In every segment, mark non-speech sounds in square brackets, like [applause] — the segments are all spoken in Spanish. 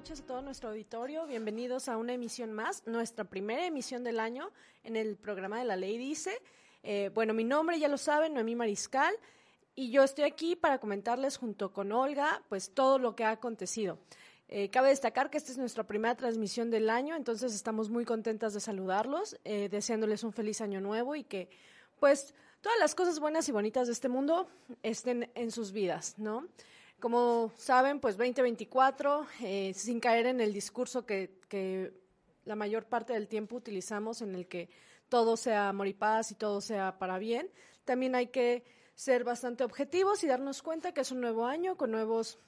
Muchas a todo nuestro auditorio, bienvenidos a una emisión más, nuestra primera emisión del año en el programa de la ley dice. Eh, bueno, mi nombre ya lo saben, Noemí Mariscal, y yo estoy aquí para comentarles junto con Olga, pues todo lo que ha acontecido. Eh, cabe destacar que esta es nuestra primera transmisión del año, entonces estamos muy contentas de saludarlos, eh, deseándoles un feliz año nuevo y que, pues, todas las cosas buenas y bonitas de este mundo estén en sus vidas, ¿no? Como saben, pues 2024, eh, sin caer en el discurso que, la mayor parte del tiempo utilizamos, en el que todo sea amor y paz y todo sea para bien, también hay que ser bastante objetivos y darnos cuenta que es un nuevo año con nuevos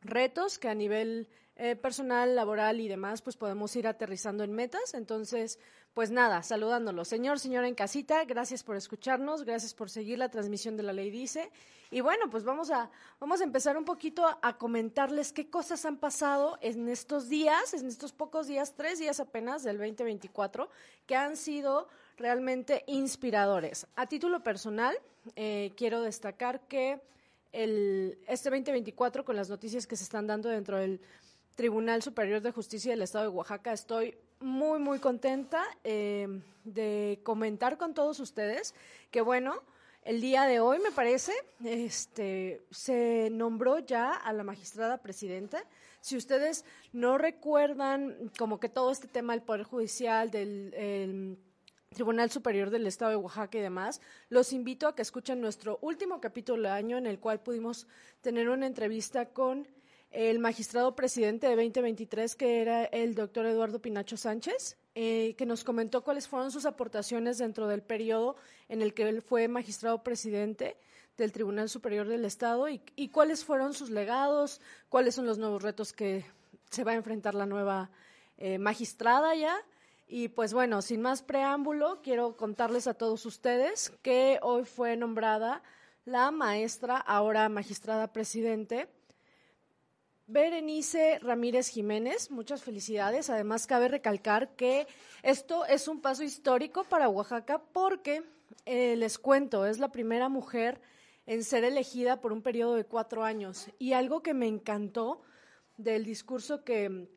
retos que a nivel eh, personal, laboral y demás, pues podemos ir aterrizando en metas. Entonces, pues nada, saludándolos. Señor, señora en casita, gracias por escucharnos, gracias por seguir la transmisión de la ley dice. Y bueno, pues vamos a, vamos a empezar un poquito a, a comentarles qué cosas han pasado en estos días, en estos pocos días, tres días apenas del 2024, que han sido realmente inspiradores. A título personal, eh, quiero destacar que el, este 2024, con las noticias que se están dando dentro del Tribunal Superior de Justicia del Estado de Oaxaca, estoy muy, muy contenta eh, de comentar con todos ustedes que, bueno, el día de hoy, me parece, este, se nombró ya a la magistrada presidenta. Si ustedes no recuerdan como que todo este tema del Poder Judicial, del... El, Tribunal Superior del Estado de Oaxaca y demás, los invito a que escuchen nuestro último capítulo de año en el cual pudimos tener una entrevista con el magistrado presidente de 2023, que era el doctor Eduardo Pinacho Sánchez, eh, que nos comentó cuáles fueron sus aportaciones dentro del periodo en el que él fue magistrado presidente del Tribunal Superior del Estado y, cuáles fueron sus legados, cuáles son los nuevos retos que se va a enfrentar la nueva eh, magistrada ya. Y pues bueno, sin más preámbulo, quiero contarles a todos ustedes que hoy fue nombrada la maestra, ahora magistrada presidente, Berenice Ramírez Jiménez. Muchas felicidades. Además, cabe recalcar que esto es un paso histórico para Oaxaca porque, eh, les cuento, es la primera mujer en ser elegida por un periodo de cuatro años. Y algo que me encantó del discurso que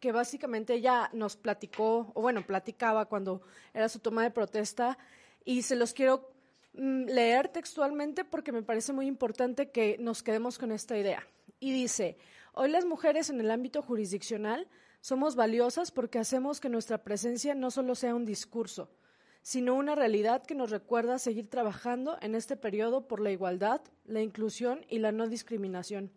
que básicamente ella nos platicó, o bueno, platicaba cuando era su toma de protesta, y se los quiero mm, leer textualmente porque me parece muy importante que nos quedemos con esta idea. Y dice, hoy las mujeres en el ámbito jurisdiccional somos valiosas porque hacemos que nuestra presencia no solo sea un discurso, sino una realidad que nos recuerda seguir trabajando en este periodo por la igualdad, la inclusión y la no discriminación.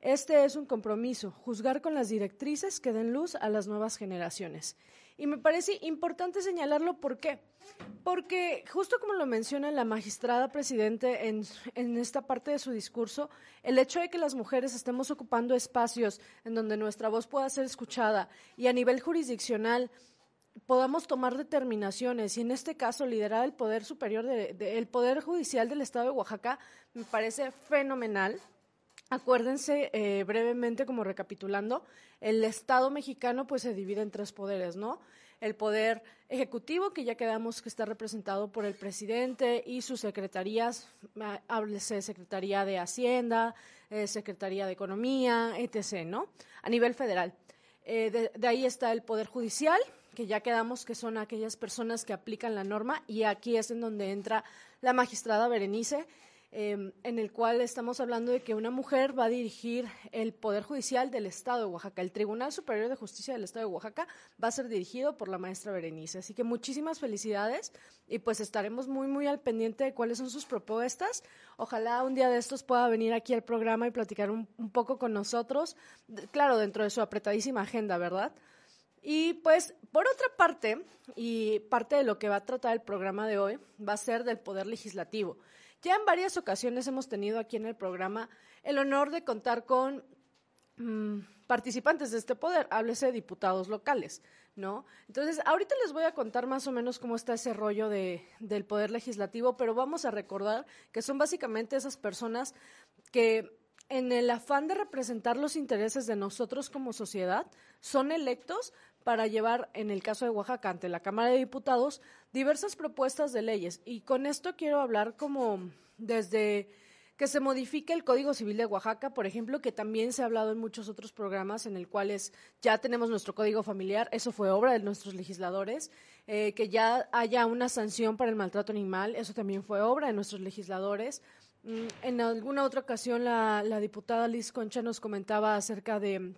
Este es un compromiso, juzgar con las directrices que den luz a las nuevas generaciones. Y me parece importante señalarlo, ¿por qué? Porque justo como lo menciona la magistrada presidente en, en, esta parte de su discurso, el hecho de que las mujeres estemos ocupando espacios en donde nuestra voz pueda ser escuchada y a nivel jurisdiccional podamos tomar determinaciones y en este caso liderar el poder superior, de, de, el poder judicial del Estado de Oaxaca, me parece fenomenal Acuérdense eh, brevemente, como recapitulando, el Estado mexicano pues se divide en tres poderes, ¿no? El poder ejecutivo, que ya quedamos que está representado por el presidente y sus secretarías, háblese Secretaría de Hacienda, eh, Secretaría de Economía, etc., ¿no? A nivel federal. Eh, de, de ahí está el poder judicial, que ya quedamos que son aquellas personas que aplican la norma, y aquí es en donde entra la magistrada Berenice, eh, en el cual estamos hablando de que una mujer va a dirigir el Poder Judicial del Estado de Oaxaca. El Tribunal Superior de Justicia del Estado de Oaxaca va a ser dirigido por la maestra Berenice. Así que muchísimas felicidades y pues estaremos muy, muy al pendiente de cuáles son sus propuestas. Ojalá un día de estos pueda venir aquí al programa y platicar un poco con nosotros, claro, dentro de su apretadísima agenda, ¿verdad? Y pues, por otra parte, y parte de lo que va a tratar el programa de hoy, va a ser del Poder Legislativo. Ya en varias ocasiones hemos tenido aquí en el programa el honor de contar con mmm, participantes de este poder, háblese de diputados locales, ¿no? Entonces, ahorita les voy a contar más o menos cómo está ese rollo de, del poder legislativo, pero vamos a recordar que son básicamente esas personas que en el afán de representar los intereses de nosotros como sociedad, son electos para llevar, en el caso de Oaxaca, ante la Cámara de Diputados, diversas propuestas de leyes. Y con esto quiero hablar como desde que se modifique el Código Civil de Oaxaca, por ejemplo, que también se ha hablado en muchos otros programas en el cuales ya tenemos nuestro código familiar, eso fue obra de nuestros legisladores, eh, que ya haya una sanción para el maltrato animal, eso también fue obra de nuestros legisladores. Mm, en alguna otra ocasión la, la diputada Liz Concha nos comentaba acerca de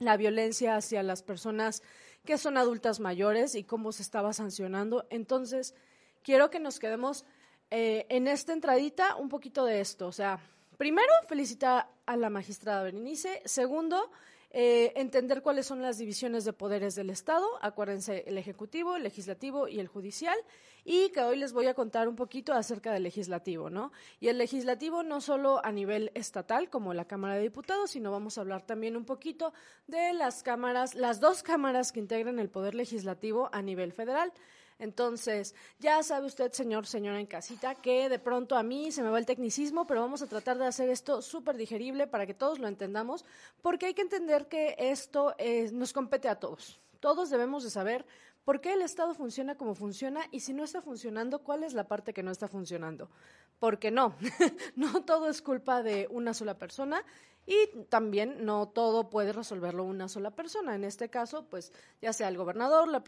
la violencia hacia las personas que son adultas mayores y cómo se estaba sancionando. Entonces, quiero que nos quedemos eh, en esta entradita un poquito de esto. O sea, primero, felicitar a la magistrada Berenice. Segundo, eh, entender cuáles son las divisiones de poderes del Estado. Acuérdense, el Ejecutivo, el Legislativo y el Judicial. Y que hoy les voy a contar un poquito acerca del Legislativo, ¿no? Y el Legislativo no solo a nivel estatal, como la Cámara de Diputados, sino vamos a hablar también un poquito de las cámaras, las dos cámaras que integran el Poder Legislativo a nivel federal. Entonces, ya sabe usted, señor, señora en casita, que de pronto a mí se me va el tecnicismo, pero vamos a tratar de hacer esto súper digerible para que todos lo entendamos, porque hay que entender que esto eh, nos compete a todos. Todos debemos de saber por qué el Estado funciona como funciona y si no está funcionando, cuál es la parte que no está funcionando. Porque no, [laughs] no todo es culpa de una sola persona y también no todo puede resolverlo una sola persona. En este caso, pues ya sea el gobernador, la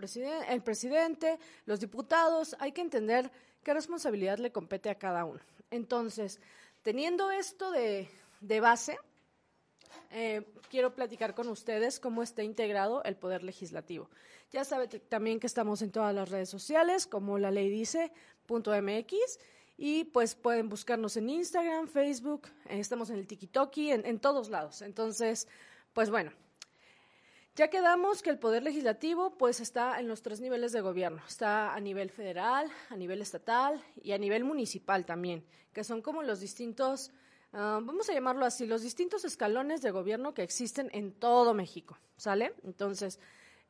el presidente, los diputados, hay que entender qué responsabilidad le compete a cada uno. Entonces, teniendo esto de, base, eh, quiero platicar con ustedes cómo está integrado el Poder Legislativo. Ya saben también que estamos en todas las redes sociales, como la ley dice, .mx, y pues pueden buscarnos en Instagram, Facebook, estamos en el TikToki, en, en todos lados. Entonces, pues bueno, ya quedamos que el poder legislativo pues está en los tres niveles de gobierno. Está a nivel federal, a nivel estatal y a nivel municipal también, que son como los distintos, ah, vamos a llamarlo así, los distintos escalones de gobierno que existen en todo México, ¿sale? Entonces,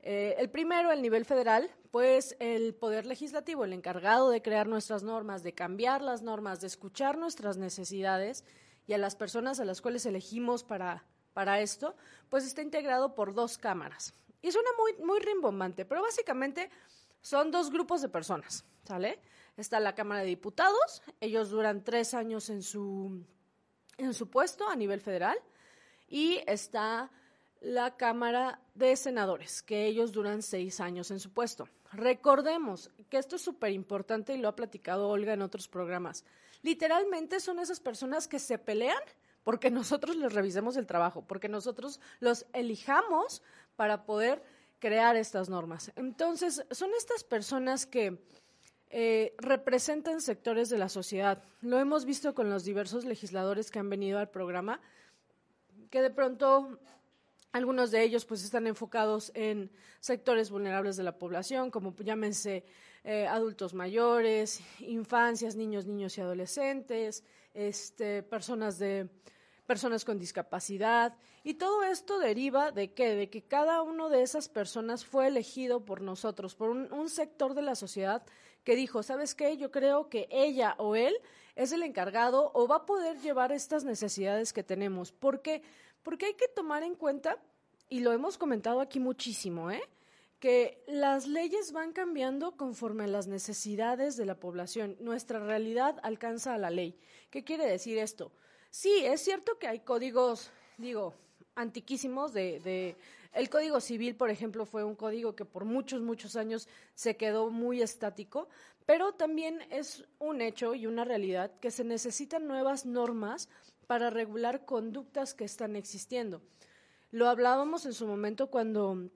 eh, el primero, el nivel federal, pues el poder legislativo, el encargado de crear nuestras normas, de cambiar las normas, de escuchar nuestras necesidades y a las personas a las cuales elegimos para, para esto, pues está integrado por dos cámaras. Y suena muy, muy rimbombante, pero básicamente son dos grupos de personas, ¿sale? Está la Cámara de Diputados, ellos duran tres años en su, en su puesto a nivel federal, y está la Cámara de Senadores, que ellos duran seis años en su puesto. Recordemos que esto es súper importante y lo ha platicado Olga en otros programas. Literalmente son esas personas que se pelean porque nosotros les revisemos el trabajo, porque nosotros los elijamos para poder crear estas normas. Entonces, son estas personas que eh, representan sectores de la sociedad. Lo hemos visto con los diversos legisladores que han venido al programa, que de pronto algunos de ellos pues están enfocados en sectores vulnerables de la población, como llámense eh, adultos mayores, infancias, niños, niños y adolescentes, este, personas de personas con discapacidad y todo esto deriva de qué? De que cada uno de esas personas fue elegido por nosotros, por un, sector de la sociedad que dijo, ¿sabes qué? Yo creo que ella o él es el encargado o va a poder llevar estas necesidades que tenemos. Porque hay que tomar en cuenta, y lo hemos comentado aquí muchísimo, ¿eh? que las leyes van cambiando conforme a las necesidades de la población. Nuestra realidad alcanza a la ley. ¿Qué quiere decir esto? Sí, es cierto que hay códigos, digo, antiquísimos de, de, el Código Civil, por ejemplo, fue un código que por muchos, muchos años se quedó muy estático, pero también es un hecho y una realidad que se necesitan nuevas normas para regular conductas que están existiendo. Lo hablábamos en su momento cuando,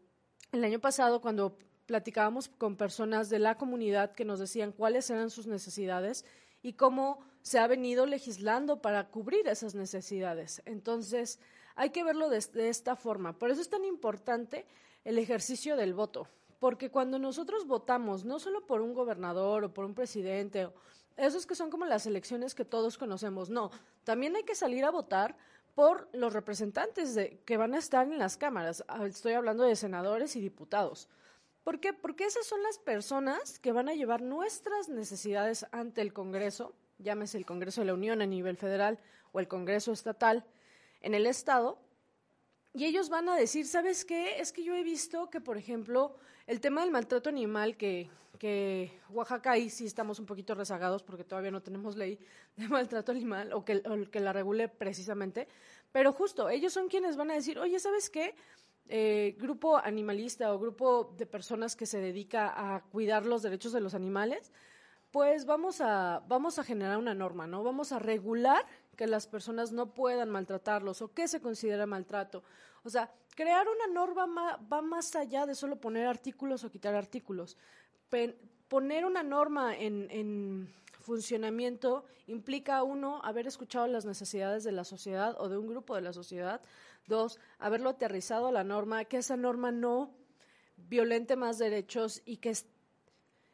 el año pasado, cuando platicábamos con personas de la comunidad que nos decían cuáles eran sus necesidades y cómo se ha venido legislando para cubrir esas necesidades. Entonces, hay que verlo de, de, esta forma. Por eso es tan importante el ejercicio del voto, porque cuando nosotros votamos, no solo por un gobernador o por un presidente esos que son como las elecciones que todos conocemos. No, también hay que salir a votar por los representantes de, que van a estar en las cámaras. Ah, estoy hablando de senadores y diputados. ¿Por qué? Porque esas son las personas que van a llevar nuestras necesidades ante el Congreso, llámese el Congreso de la Unión a nivel federal o el Congreso estatal en el Estado, y ellos van a decir, ¿sabes qué? Es que yo he visto que, por ejemplo, el tema del maltrato animal, que, que Oaxaca ahí sí estamos un poquito rezagados porque todavía no tenemos ley de [laughs] maltrato animal o que, que la regule precisamente, pero justo ellos son quienes van a decir, oye, ¿sabes qué? Eh, grupo animalista o grupo de personas que se dedica a cuidar los derechos de los animales, pues vamos a, vamos a generar una norma, ¿no? Vamos a regular que las personas no puedan maltratarlos o qué se considera maltrato. O sea, crear una norma va más allá de solo poner artículos o quitar artículos. poner una norma en, en funcionamiento implica, uno, haber escuchado las necesidades de la sociedad o de un grupo de la sociedad, Dos, haberlo aterrizado a la norma, que esa norma no violente más derechos y que,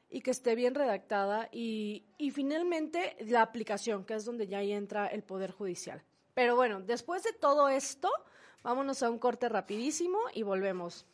y que esté bien redactada. Y, y finalmente, la aplicación, que es donde ya entra el Poder Judicial. Pero bueno, después de todo esto, vámonos a un corte rapidísimo y volvemos.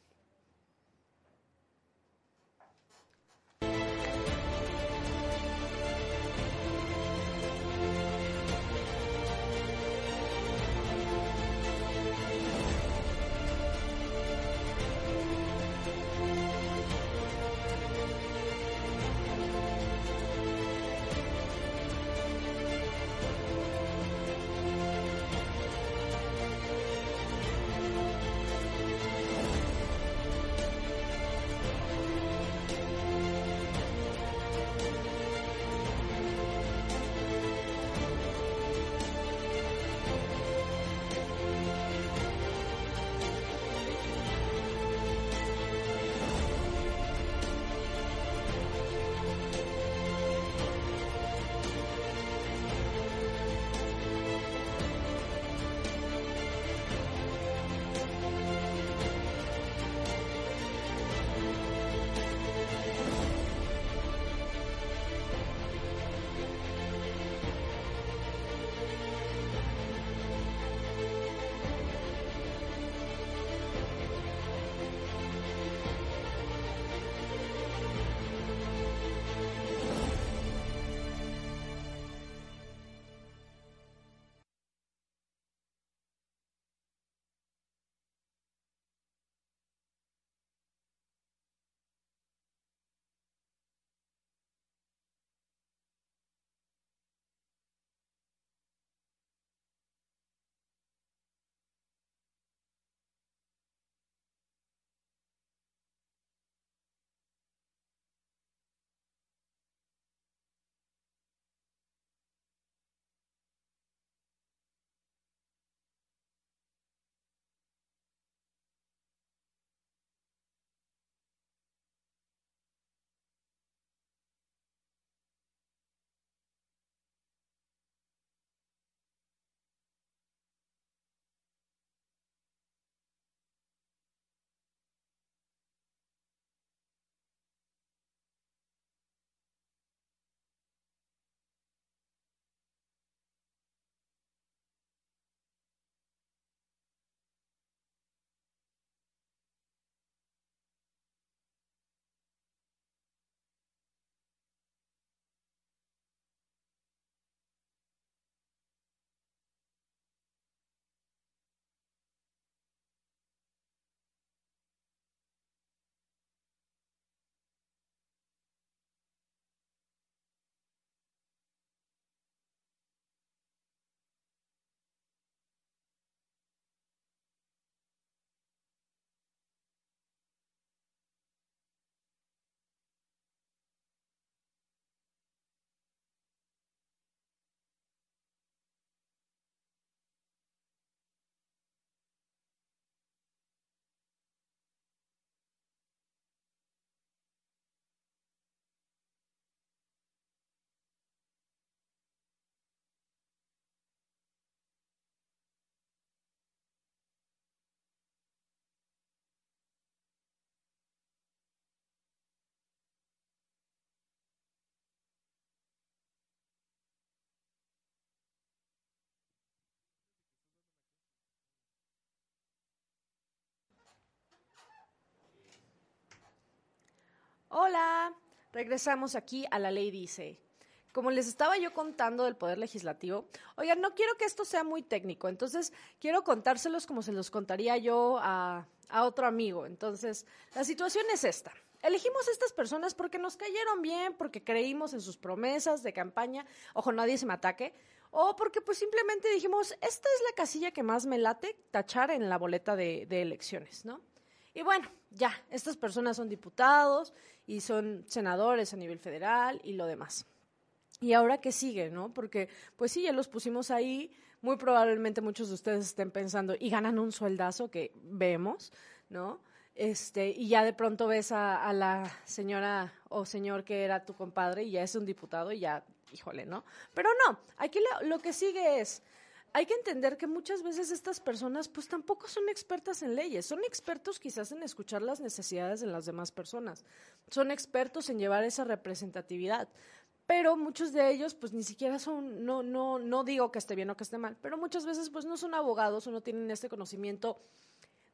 Hola, regresamos aquí a La Ley Dice. como les estaba yo contando del Poder Legislativo, oigan, no quiero que esto sea muy técnico, entonces quiero contárselos como se los contaría yo a, otro amigo. Entonces, la situación es esta. Elegimos a estas personas porque nos cayeron bien, porque creímos en sus promesas de campaña, ojo, nadie se me ataque, o porque pues simplemente dijimos, esta es la casilla que más me late tachar en la boleta de elecciones, ¿no? Y bueno, ya, estas personas son diputados y son senadores a nivel federal y lo demás. ¿Y ahora qué sigue, no? Porque, pues sí, ya los pusimos ahí. Muy probablemente muchos de ustedes estén pensando y ganan un sueldazo que vemos, ¿no? Este, y ya de pronto ves a, la señora o señor que era tu compadre y ya es un diputado y ya, híjole, ¿no? Pero no, aquí lo que sigue es, hay que entender que muchas veces estas personas pues tampoco son expertas en leyes, son expertos quizás en escuchar las necesidades de las demás personas, son expertos en llevar esa representatividad, pero muchos de ellos pues ni siquiera son, no, no, no digo que esté bien o que esté mal, pero muchas veces pues no son abogados o no tienen este conocimiento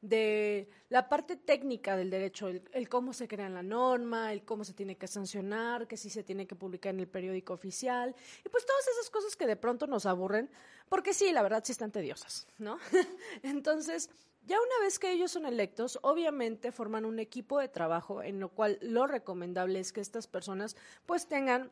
de la parte técnica del derecho, el, cómo se crea la norma, el cómo se tiene que sancionar, que si se tiene que publicar en el periódico oficial, y pues todas esas cosas que de pronto nos aburren, porque sí, la verdad sí están tediosas, ¿no? [laughs] Entonces, ya una vez que ellos son electos, obviamente forman un equipo de trabajo en lo cual lo recomendable es que estas personas pues tengan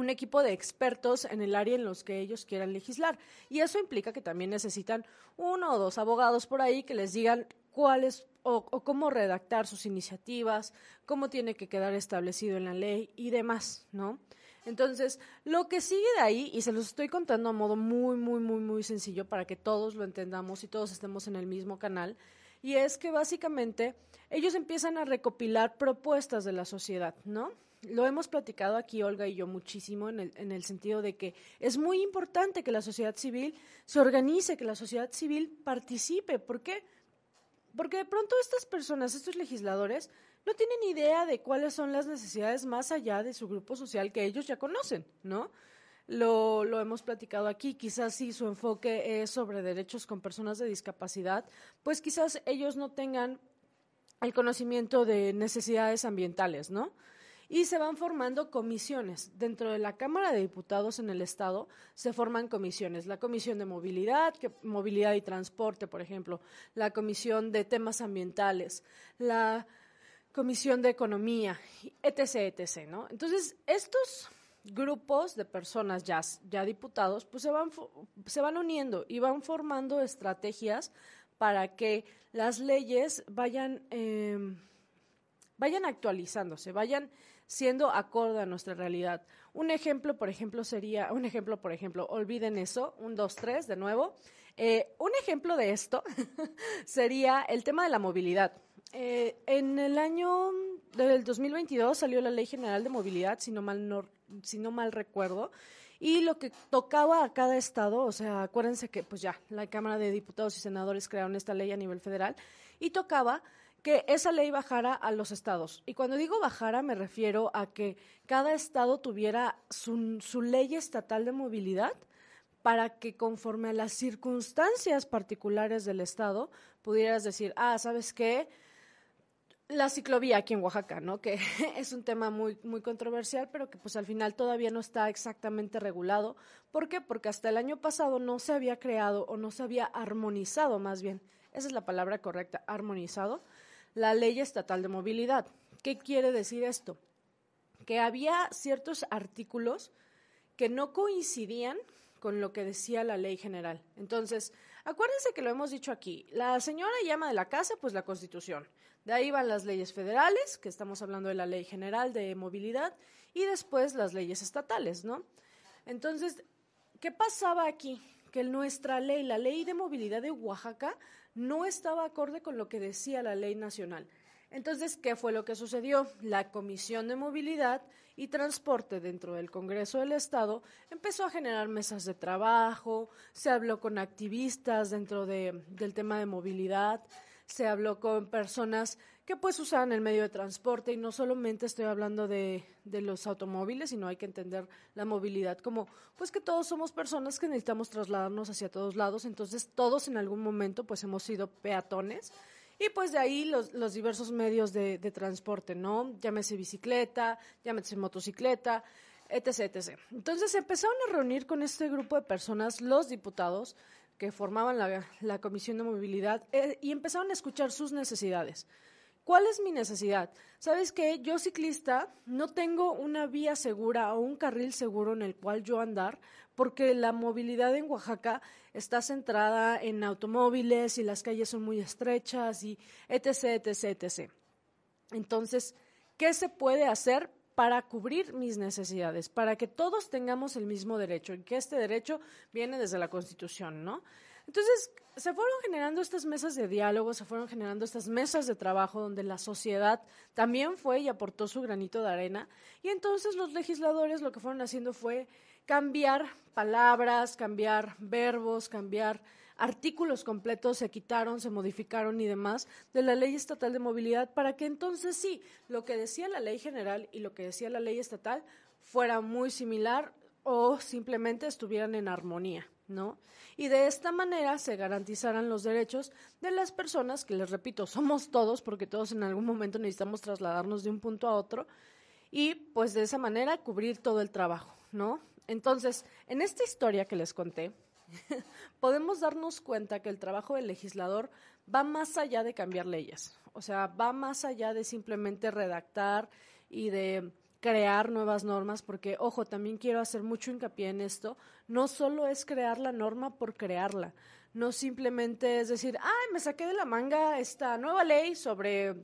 un equipo de expertos en el área en los que ellos quieran legislar. Y eso implica que también necesitan uno o dos abogados por ahí que les digan cuáles o, cómo redactar sus iniciativas, cómo tiene que quedar establecido en la ley y demás, ¿no? Entonces, lo que sigue de ahí, y se los estoy contando a modo muy, muy, muy, muy sencillo para que todos lo entendamos y todos estemos en el mismo canal, y es que básicamente ellos empiezan a recopilar propuestas de la sociedad, ¿no? Lo hemos platicado aquí Olga y yo muchísimo en el, en el sentido de que es muy importante que la sociedad civil se organice, que la sociedad civil participe. ¿Por qué? Porque de pronto estas personas, estos legisladores, no tienen idea de cuáles son las necesidades más allá de su grupo social que ellos ya conocen, ¿no? Lo, lo hemos platicado aquí, quizás si su enfoque es sobre derechos con personas de discapacidad, pues quizás ellos no tengan el conocimiento de necesidades ambientales, ¿no? Y se van formando comisiones. Dentro de la Cámara de Diputados en el Estado se forman comisiones. La Comisión de Movilidad, Movilidad y Transporte, por ejemplo, la Comisión de Temas Ambientales, la Comisión de Economía, etc., etc., ¿no? Entonces, estos grupos de personas ya, ya diputados, pues se van, se van uniendo y van formando estrategias para que las leyes vayan, em, vayan actualizándose, vayan siendo acorde a nuestra realidad. Un ejemplo, por ejemplo, sería, un ejemplo, por ejemplo, olviden eso, un, dos, tres, de nuevo. Eh, un ejemplo de esto [laughs] sería el tema de la movilidad. Eh, en el año del 2022 salió la Ley General de Movilidad, si no mal, si no mal recuerdo, y lo que tocaba a cada estado, o sea, acuérdense que pues ya la Cámara de Diputados y Senadores crearon esta ley a nivel federal, y tocaba que esa ley bajara a los estados. Y cuando digo bajara me refiero a que cada estado tuviera su, su ley estatal de movilidad para que conforme a las circunstancias particulares del estado pudieras decir, ah, ¿sabes qué? La ciclovía aquí en Oaxaca, ¿no? Que [laughs] es un tema muy, muy controversial, pero que pues al final todavía no está exactamente regulado. ¿Por qué? Porque hasta el año pasado no se había creado o no se había armonizado más bien, esa es la palabra correcta, armonizado, la Ley Estatal de Movilidad. ¿Qué quiere decir esto? Que había ciertos artículos que no coincidían con lo que decía la ley general. Entonces, acuérdense que lo hemos dicho aquí, la señora llama de la casa, pues la Constitución. De ahí van las leyes federales, que estamos hablando de la ley general de movilidad, y después las leyes estatales, ¿no? Entonces, ¿qué pasaba aquí? Que nuestra ley, la ley de movilidad de Oaxaca, no estaba acorde con lo que decía la ley nacional. Entonces, ¿qué fue lo que sucedió? La Comisión de Movilidad y Transporte dentro del Congreso del Estado empezó a generar mesas de trabajo, se habló con activistas dentro del tema de movilidad, se habló con personas que pues usaban el medio de transporte y no solamente estoy hablando de, de, los automóviles, sino hay que entender la movilidad como pues que todos somos personas que necesitamos trasladarnos hacia todos lados, entonces todos en algún momento pues hemos sido peatones y pues de ahí los, los diversos medios de, de transporte, ¿no? Llámese bicicleta, llámese motocicleta, etc, etc. Entonces empezaron a reunir con este grupo de personas los diputados que formaban la, Comisión de Movilidad eh, y empezaron a escuchar sus necesidades. ¿Cuál es mi necesidad? Sabes que yo ciclista no tengo una vía segura o un carril seguro en el cual yo andar porque la movilidad en Oaxaca está centrada en automóviles y las calles son muy estrechas y etc, etc, etc. Entonces, ¿qué se puede hacer para cubrir mis necesidades, para que todos tengamos el mismo derecho y que este derecho viene desde la Constitución, ¿no? Entonces, se fueron generando estas mesas de diálogo, se fueron generando estas mesas de trabajo donde la sociedad también fue y aportó su granito de arena. Y entonces los legisladores lo que fueron haciendo fue cambiar palabras, cambiar verbos, cambiar artículos completos se quitaron, se modificaron y demás de la ley estatal de movilidad para que entonces sí, lo que decía la ley general y lo que decía la ley estatal fuera muy similar o simplemente estuvieran en armonía, ¿no? Y de esta manera se garantizaran los derechos de las personas, que les repito, [laughs] somos todos, porque todos en algún momento necesitamos trasladarnos de un punto a otro, y pues de esa manera cubrir todo el trabajo, ¿no? Entonces, en esta historia que les conté, [laughs] podemos darnos cuenta que el trabajo del legislador va más allá de cambiar leyes, o sea, va más allá de simplemente redactar y de crear nuevas normas, porque, ojo, también quiero hacer mucho hincapié en esto, no solo es crear la norma por crearla, no simplemente es decir, ay, me saqué de la manga esta nueva ley sobre,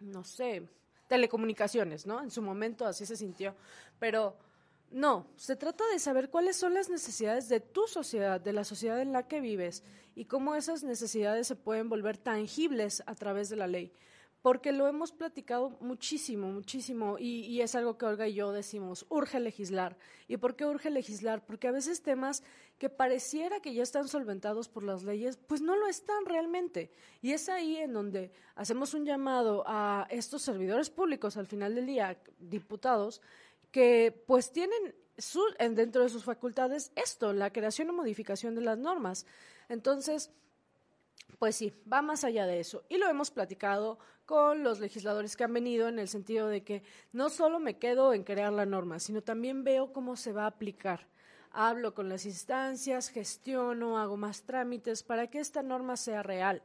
no sé, telecomunicaciones, ¿no? En su momento así se sintió, pero no, se trata de saber cuáles son las necesidades de tu sociedad, de la sociedad en la que vives y cómo esas necesidades se pueden volver tangibles a través de la ley. Porque lo hemos platicado muchísimo, muchísimo, y, es algo que Olga y yo decimos, urge legislar. ¿Y por qué urge legislar? Porque a veces temas que pareciera que ya están solventados por las leyes, pues no lo están realmente. Y es ahí en donde hacemos un llamado a estos servidores públicos al final del día, diputados, que pues tienen dentro de sus facultades esto, la creación o modificación de las normas. Entonces, pues sí, va más allá de eso. Y lo hemos platicado con los legisladores que han venido en el sentido de que no solo me quedo en crear la norma, sino también veo cómo se va a aplicar. Hablo con las instancias, gestiono, hago más trámites para que esta norma sea real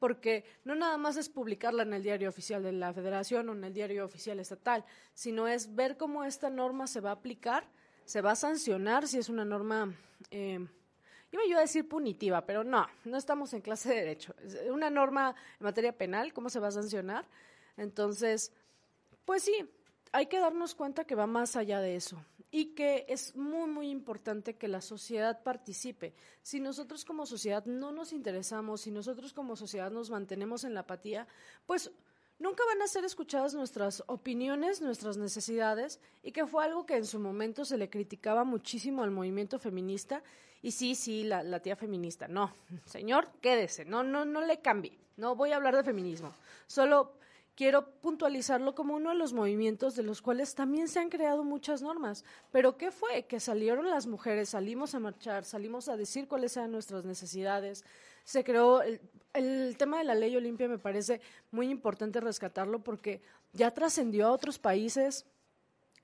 porque no nada más es publicarla en el diario oficial de la federación o en el diario oficial estatal, sino es ver cómo esta norma se va a aplicar, se va a sancionar si es una norma, eh, iba a decir punitiva, pero no, no estamos en clase de derecho. Es una norma en materia penal, ¿cómo se va a sancionar? Entonces, pues sí, hay que darnos cuenta que va más allá de eso y que es muy, muy importante que la sociedad participe. Si nosotros como sociedad no nos interesamos, si nosotros como sociedad nos mantenemos en la apatía, pues nunca van a ser escuchadas nuestras opiniones, nuestras necesidades, y que fue algo que en su momento se le criticaba muchísimo al movimiento feminista. Y sí, sí, la, tía feminista. No, señor, quédese, no, no, no le cambie. No voy a hablar de feminismo. Solo quiero puntualizarlo como uno de los movimientos de los cuales también se han creado muchas normas. Pero ¿qué fue? Que salieron las mujeres, salimos a marchar, salimos a decir cuáles eran nuestras necesidades. Se creó el, tema de la ley Olimpia me parece muy importante rescatarlo porque ya trascendió a otros países.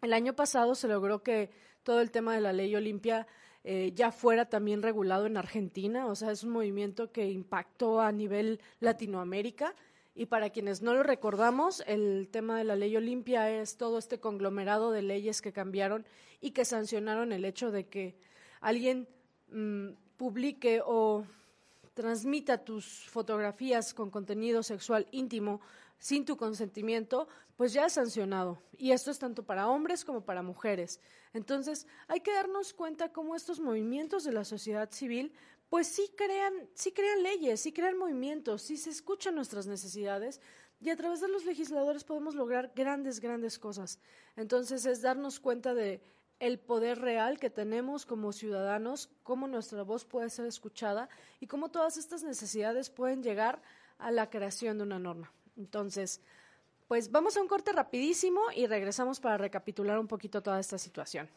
El año pasado se logró que todo el tema de la ley Olimpia eh, ya fuera también regulado en Argentina, o sea, es un movimiento que impactó a nivel Latinoamérica. Y para quienes no lo recordamos, el tema de la ley Olimpia es todo este conglomerado de leyes que cambiaron y que sancionaron el hecho de que alguien mm, publique o transmita tus fotografías con contenido sexual íntimo sin tu consentimiento, pues ya es sancionado. Y esto es tanto para hombres como para mujeres. Entonces, hay que darnos cuenta cómo estos movimientos de la sociedad civil pues sí crean, sí crean leyes, sí crean movimientos, sí se escuchan nuestras necesidades y a través de los legisladores podemos lograr grandes, grandes cosas. Entonces es darnos cuenta de el poder real que tenemos como ciudadanos, cómo nuestra voz puede ser escuchada y cómo todas estas necesidades pueden llegar a la creación de una norma. Entonces, pues vamos a un corte rapidísimo y regresamos para recapitular un poquito toda esta situación.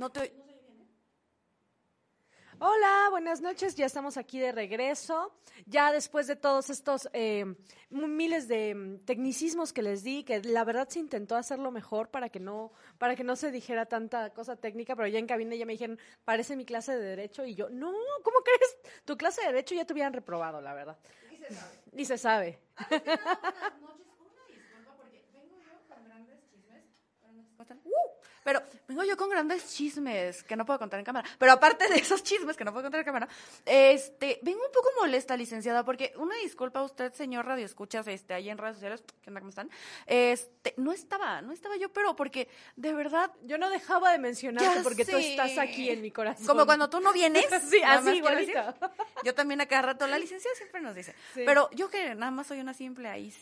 No te... Hola, buenas noches. Ya estamos aquí de regreso. Ya después de todos estos eh, miles de mm, tecnicismos que les di, que la verdad se intentó hacerlo mejor para que no para que no se dijera tanta cosa técnica, pero ya en cabina ya me dijeron, parece mi clase de derecho y yo, no, ¿cómo crees? Tu clase de derecho ya te hubieran reprobado, la verdad. Y se sabe. Y se sabe. Pero vengo yo con grandes chismes que no puedo contar en cámara. Pero aparte de esos chismes que no puedo contar en cámara, este, vengo un poco molesta, licenciada, porque una disculpa a usted, señor Radio Escuchas, este, ahí en redes sociales, ¿qué onda, cómo están? Este, no estaba, no estaba yo, pero porque de verdad. Yo no dejaba de mencionarte porque tú estás aquí en mi corazón. Como cuando tú no vienes. [laughs] sí, así igualito. Yo también a cada rato, la licenciada siempre nos dice. Pero yo que nada más soy una simple ahí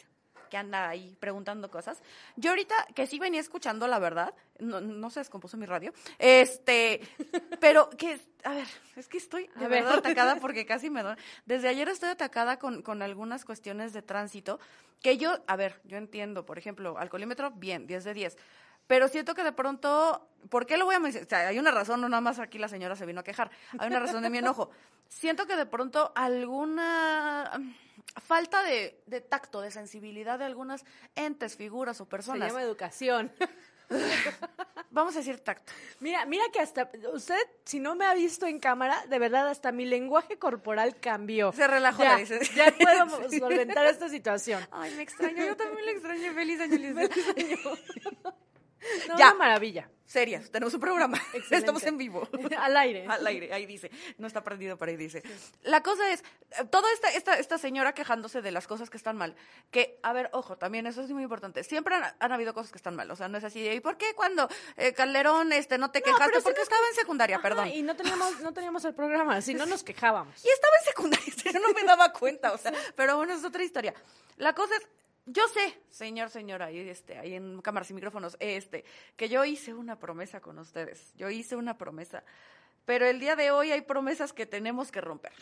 que anda ahí preguntando cosas. Yo ahorita, que sí venía escuchando, la verdad, no, no se descompuso mi radio, este, [laughs] pero que, a ver, es que estoy de verdad atacada [laughs] porque casi me doy. Desde ayer estoy atacada con, con algunas cuestiones de tránsito que yo, a ver, yo entiendo, por ejemplo, alcoholímetro, bien, 10 de 10 pero siento que de pronto, ¿por qué lo voy a mencionar? O sea, hay una razón, no nada más aquí la señora se vino a quejar, hay una razón de mi enojo. [laughs] Siento que de pronto alguna falta de, de, tacto, de sensibilidad de algunas entes, figuras o personas. Se llama educación. [laughs] Vamos a decir tacto. Mira, mira que hasta usted, si no me ha visto en cámara, de verdad hasta mi lenguaje corporal cambió. Se relajó, ya. Ya puedo [laughs] solventar esta situación. Ay, me extraño, yo también le extraño. Feliz año, Feliz año. [laughs] No, ya. Una maravilla. Serias, tenemos un programa. [laughs] Excelente. Estamos en vivo. [laughs] Al aire. Al aire, ahí dice. No está prendido, pero ahí dice. La cosa es, toda esta, esta, esta señora quejándose de las cosas que están mal. Que, a ver, ojo, también eso es muy importante. Siempre han, han habido cosas que están mal. O sea, no es así. ¿Y por qué cuando eh, Calderón este, no te quejaste? No, porque si estaba en secundaria, Ajá, perdón. Y no teníamos, no teníamos el programa, si no nos quejábamos. [laughs] Y estaba en secundaria, yo no me daba cuenta, o sea, pero bueno, es otra historia. La cosa es, yo sé, señor, señora, ahí, este, ahí en cámaras y micrófonos, este, que yo hice una promesa con ustedes. Yo hice una promesa. Pero el día de hoy hay promesas que tenemos que romper.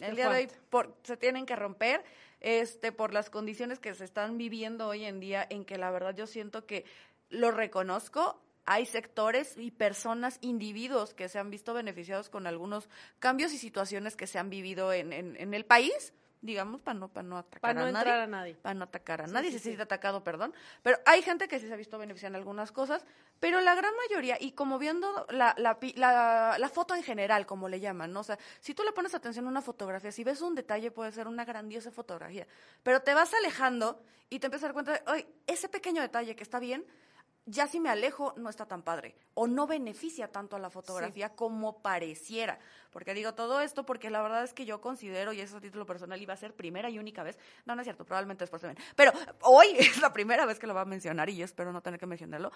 El día de hoy por, se tienen que romper este, por las condiciones que se están viviendo hoy en día, en que la verdad yo siento que lo reconozco. Hay sectores y personas, individuos que se han visto beneficiados con algunos cambios y situaciones que se han vivido en, en, en el país digamos, para no, para no atacar para no a entrar nadie. a nadie. Para no atacar a Sí, nadie, sí, si se sí. siente atacado, perdón. Pero hay gente que sí se ha visto beneficiada en algunas cosas, pero la gran mayoría, y como viendo la, la, la, la foto en general, como le llaman, ¿no? O sea, si tú le pones atención a una fotografía, si ves un detalle, puede ser una grandiosa fotografía, pero te vas alejando y te empiezas a dar cuenta de, oye, ese pequeño detalle que está bien, ya si me alejo no está tan padre o no beneficia tanto a la fotografía como pareciera. Porque digo todo esto porque la verdad es que yo considero, y eso a título personal iba a ser primera y única vez, no, no es cierto, probablemente después también, pero hoy [laughs] es la primera vez que lo va a mencionar y yo espero no tener que mencionarlo.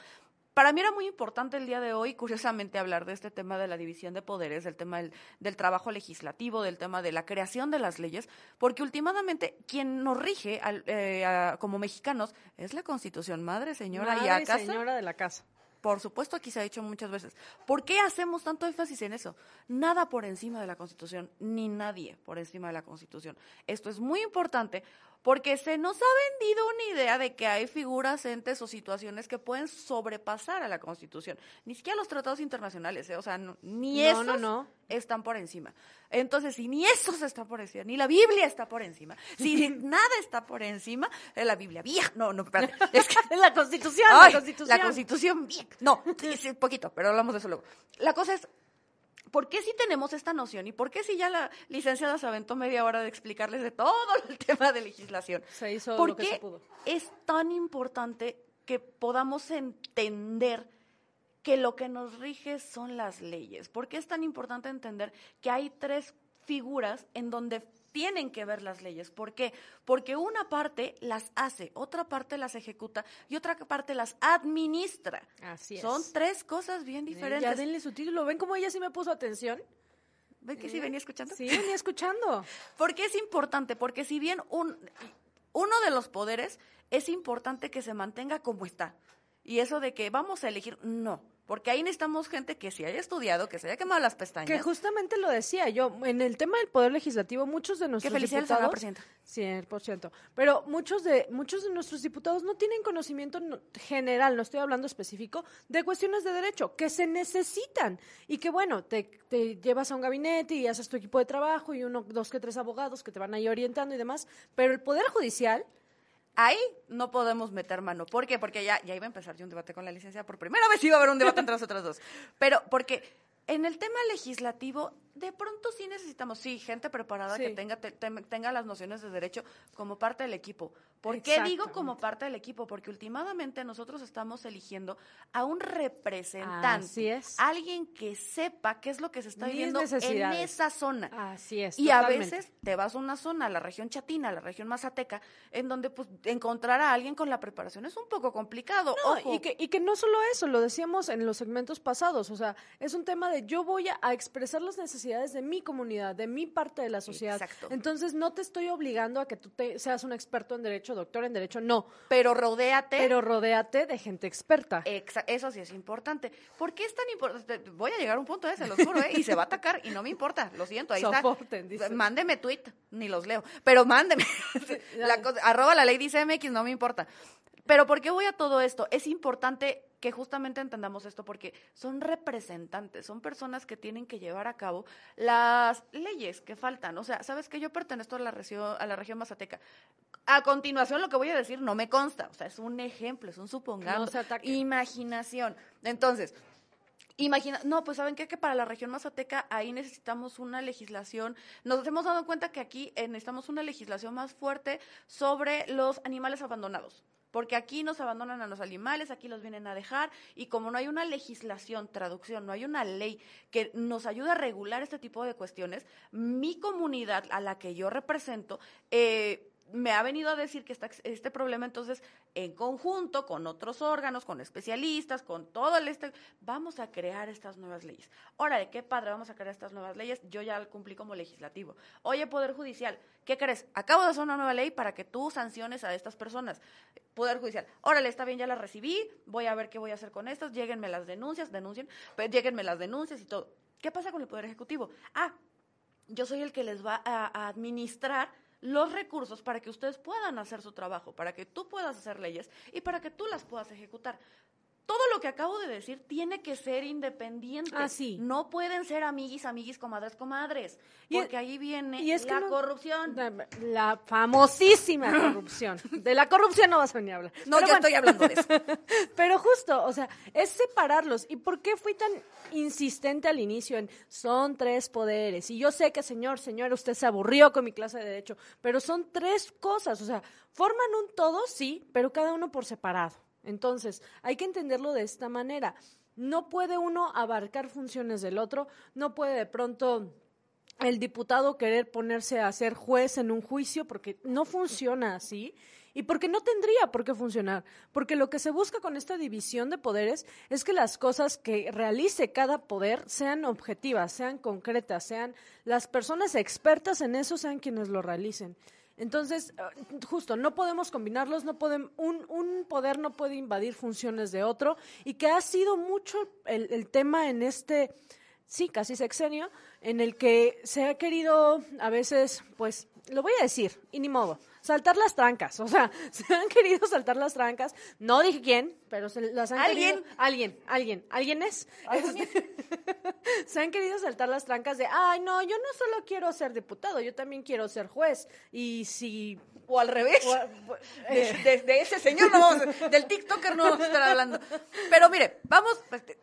Para mí era muy importante el día de hoy, curiosamente, hablar de este tema de la división de poderes, del tema del, del trabajo legislativo, del tema de la creación de las leyes, porque últimamente quien nos rige al- eh, a- como mexicanos es la Constitución, madre, señora, y Madre acaso señora de la casa. Por supuesto, aquí se ha dicho muchas veces. ¿Por qué hacemos tanto énfasis en eso? Nada por encima de la Constitución, ni nadie por encima de la Constitución. Esto es muy importante porque se nos ha vendido una idea de que hay figuras, entes o situaciones que pueden sobrepasar a la Constitución. Ni siquiera los tratados internacionales, ¿eh? o sea, no- ni No, esos no, no. están por encima. Entonces, si ni esos están por encima, ni la Biblia está por encima, si [laughs] nada está por encima, es la Biblia vieja. No, no, espérate. [laughs] Es que La constitución, Ay, la constitución. La constitución, bien. No, es poquito, pero hablamos de eso luego. La cosa es, ¿por qué si tenemos esta noción? ¿Y por qué si ya la licenciada se aventó media hora de explicarles de todo el [laughs] tema de legislación? Se hizo ¿Por lo que qué se pudo. es tan importante que podamos entender que lo que nos rige son las leyes? ¿Por qué es tan importante entender que hay tres figuras en donde tienen que ver las leyes? ¿Por qué? Porque una parte las hace, otra parte las ejecuta y otra parte las administra. Así es. Son tres cosas bien Ya diferentes. denle su título. ¿Ven cómo ella sí me puso atención? ¿Ven que sí venía escuchando? Sí, venía escuchando. [laughs] ¿Por qué es importante? Porque si bien un, uno de los poderes es importante que se mantenga como está, Y eso de que vamos a elegir, no. Porque ahí necesitamos gente que se haya estudiado, que se haya quemado las pestañas. Que justamente lo decía yo, en el tema del poder legislativo, muchos de nuestros que a diputados... presidenta. 100%. Pero muchos de, muchos de nuestros diputados no tienen conocimiento no- general, no estoy hablando específico, de cuestiones de derecho que se necesitan. Y que bueno, te, te llevas a un gabinete y haces tu equipo de trabajo y uno, dos que tres abogados que te van ahí orientando y demás. Pero el Poder Judicial, Ahí no podemos meter mano. ¿Por qué? Porque ya, ya iba a empezar yo un debate con la licencia. Por primera vez iba a haber un debate entre nosotras dos. Pero porque en el tema legislativo, de pronto sí necesitamos, sí, gente preparada Sí. que tenga, te- te- tenga las nociones de derecho como parte del equipo. ¿Por qué digo como parte del equipo? Porque últimamente nosotros estamos eligiendo a un representante. Así es. Alguien que sepa qué es lo que se está Mis viviendo en esa zona. así es. Y a veces te vas a una zona, la región chatina, la región mazateca, en donde pues encontrar a alguien con la preparación es un poco complicado. No, Ojo. y que, y que no solo eso, lo decíamos en los segmentos pasados, o sea, es un tema de yo voy a, a expresar las necesidades de mi comunidad, de mi parte de la sociedad. Exacto. Entonces no te estoy obligando a que tú te- seas un experto en derecho, doctor en derecho, no, Pero rodéate. pero rodéate de gente experta. Exa- eso sí es importante. ¿Por qué es tan importante? Voy a llegar a un punto, eh, se los juro, eh, y se va a atacar y no me importa, lo siento, ahí Soporten, está. dice. Mándeme tweet, ni los leo, pero mándeme. [laughs] la cosa- arroba la ley dice MX, no me importa. Pero ¿por qué voy a todo esto? Es importante que justamente entendamos esto porque son representantes, son personas que tienen que llevar a cabo las leyes que faltan. O sea, ¿sabes que Yo pertenezco a la región, a la región mazateca. A continuación lo que voy a decir no me consta, o sea, es un ejemplo, es un supongamos. No se ataque. Imaginación. Entonces, Imagina, no, pues saben qué? que para la región mazateca ahí necesitamos una legislación. Nos hemos dado cuenta que aquí eh, necesitamos una legislación más fuerte sobre los animales abandonados. Porque aquí nos abandonan a los animales, aquí los vienen a dejar, y como no hay una legislación, traducción, no hay una ley que nos ayude a regular este tipo de cuestiones, mi comunidad a la que yo represento, eh, me ha venido a decir que está este problema, entonces, en conjunto con otros órganos, con especialistas, con todo el este, vamos a crear estas nuevas leyes. Órale, qué padre, vamos a crear estas nuevas leyes. Yo ya cumplí como legislativo. Oye, Poder Judicial, ¿qué crees? Acabo de hacer una nueva ley para que tú sanciones a estas personas. Poder Judicial, órale, está bien, ya las recibí, voy a ver qué voy a hacer con estas, lléguenme las denuncias, denuncien, pues, lléguenme las denuncias y todo. ¿Qué pasa con el Poder Ejecutivo? Ah, yo soy el que les va a administrar los recursos para que ustedes puedan hacer su trabajo, para que tú puedas hacer leyes y para que tú las puedas ejecutar. Todo lo que acabo de decir tiene que ser independiente. Ah, sí. No pueden ser amiguis, amiguis, comadres, comadres. Y Porque ahí viene y es que la no- corrupción. La, la famosísima [laughs] corrupción. De la corrupción no vas a venir a hablar. No, Pero bueno, estoy hablando de eso. [laughs] Pero justo, o sea, es separarlos. ¿Y por qué fui tan insistente al inicio en son tres poderes? Y yo sé que, señor, señora, usted se aburrió con mi clase de derecho, pero son tres cosas. O sea, forman un todo, sí, pero cada uno por separado. Entonces, hay que entenderlo de esta manera. No puede uno abarcar funciones del otro, no puede de pronto el diputado querer ponerse a ser juez en un juicio porque no funciona así y porque no tendría por qué funcionar, porque lo que se busca con esta división de poderes es que las cosas que realice cada poder sean objetivas, sean concretas, sean las personas expertas en eso sean quienes lo realicen. Entonces, eh, justo, no podemos combinarlos, no podem- un, un poder no puede invadir funciones de otro y que ha sido mucho el, el tema en este, sí, casi sexenio, en el que se ha querido a veces, pues, lo voy a decir, y ni modo, saltar las trancas. O sea, [laughs] se han querido saltar las trancas. No dije quién, pero se las han ¿Alguien? querido- Alguien, alguien, alguien es. [laughs] Se han querido saltar las trancas de, ay, no, yo no solo quiero ser diputado, yo también quiero ser juez. Y si... O al revés. o- [laughs] De, de- de ese señor no vamos, del TikToker no vamos a estar hablando. Pero mire, vamos, este,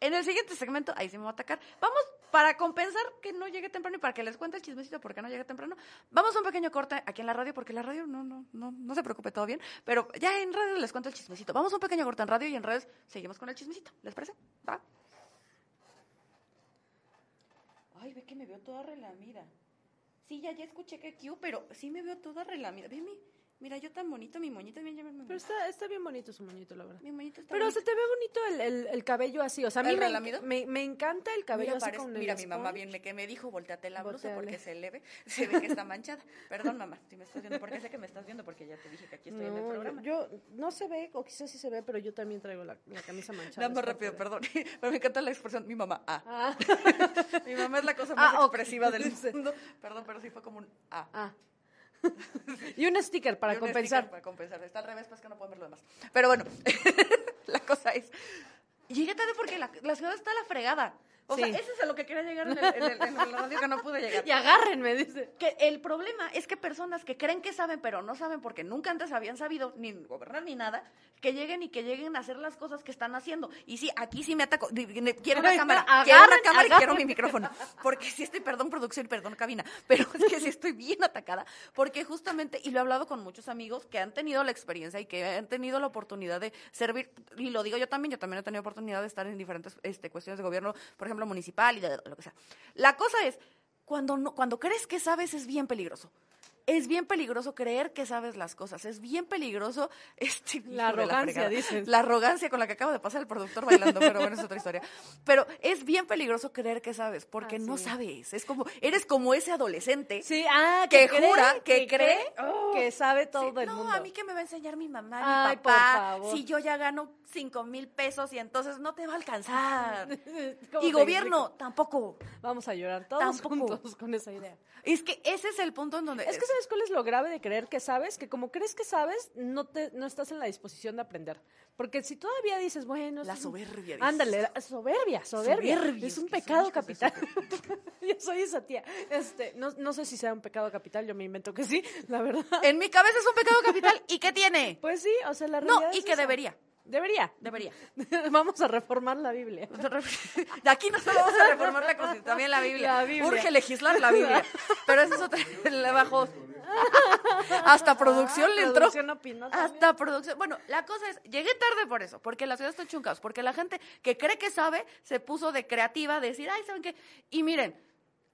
en el siguiente segmento, ahí sí me va a atacar, vamos para compensar que no llegue temprano y para que les cuente el chismecito porque no llegue temprano, vamos a un pequeño corte aquí en la radio, porque la radio no, no, no, no se preocupe todo bien, pero ya en radio les cuento el chismecito. Vamos a un pequeño corte en radio y en redes seguimos con el chismecito, ¿les parece? ¿Va? Ay, ve que me veo toda relamida. Sí, ya, ya escuché que Q, pero sí me veo toda relamida. Ve mi, Mira, yo tan bonito, mi moñito bien llamarme Pero está, está bien bonito su moñito, la verdad. Mi moñito está Pero bonito. se te ve bonito el, el, el cabello así. O sea, a mí ¿El me, me, me encanta el cabello Mira, así parece- con el mira mi mamá bien me, que me dijo, volteate la blusa Volteale. porque se eleve, se ve que está manchada. Perdón, mamá, si me estás viendo, porque sé que me estás viendo, porque ya te dije que aquí estoy en el programa. yo- no se ve, o quizás sí se ve, pero yo también traigo la, la camisa manchada. Nada más rápido, perdón. [laughs] Pero me encanta la expresión, mi mamá, ah. Ah, [laughs] Mi mamá es la cosa más Ah, expresiva del [laughs] mundo. Perdón, pero sí fue como un ah. ah. [laughs] y un sticker para Y un compensar. sticker Para compensar. Está al revés, pues que no puedo ver lo demás. Pero bueno, [laughs] la cosa es. Llegué tarde porque la, la ciudad está a la fregada. O sea, eso es a lo que quería llegar en el, en el- en el [laughs] radio que no pude llegar. Y agárrenme, dice. Que el problema es que personas que creen que saben, pero no saben porque nunca antes habían sabido ni gobernar ni nada, que lleguen y que lleguen a hacer las cosas que están haciendo. Y sí, aquí sí me ataco. Quiero una cámara, agarren, quiero una cámara y quiero mi micrófono. Porque sí estoy, perdón producción, perdón cabina, pero es que sí estoy bien atacada. Porque justamente, y lo he hablado con muchos amigos que han tenido la experiencia y que han tenido la oportunidad de servir, y lo digo yo también, yo también he tenido oportunidad de estar en diferentes este, cuestiones de gobierno, por ejemplo, municipal y de lo que sea. La cosa es, cuando, no, cuando crees que sabes es bien peligroso. Es bien peligroso creer que sabes las cosas. Es bien peligroso [laughs] este, La arrogancia, dices. La arrogancia con la que acaba de pasar el productor bailando, pero bueno, es otra historia. Pero es bien peligroso creer que sabes, porque Ah, no sí. sabes. Es como, eres como ese adolescente Sí, ah, que cree, jura, que cree, cree que sabe todo Sí, el no, mundo. a mí que me va a enseñar mi mamá, Ay, mi papá, si yo ya gano cinco mil pesos y entonces no te va a alcanzar. [laughs] ¿Cómo y gobierno, explico? tampoco. Vamos a llorar todos Tampoco. juntos con esa idea. Es que ese es el punto en donde... Es que ¿sabes cuál es lo grave de creer que sabes? Que como crees que sabes, no te no estás en la disposición de aprender. Porque si todavía dices, bueno... La soberbia. Ándale, la- soberbia, soberbia. Soberbios es un pecado capital. [laughs] Yo soy esa tía. Este, no, no sé si sea un pecado capital, yo me invento que sí, la verdad. En mi cabeza es un pecado capital. ¿Y qué tiene? Pues sí, o sea, la No, realidad y es que debería. Debería. Debería. [laughs] Vamos a reformar la Biblia. [laughs] De aquí no solo vamos a reformar la Constitución, también la Biblia. La Biblia. Urge legislar la Biblia. Pero eso es otra. Le bajó. [laughs] Hasta producción le entró. Producción opinó. Hasta producción. Bueno, la cosa es, llegué tarde por eso, porque la ciudad está hecho un caos, porque la gente que cree que sabe se puso de creativa, de decir, ay, ¿saben qué? Y miren,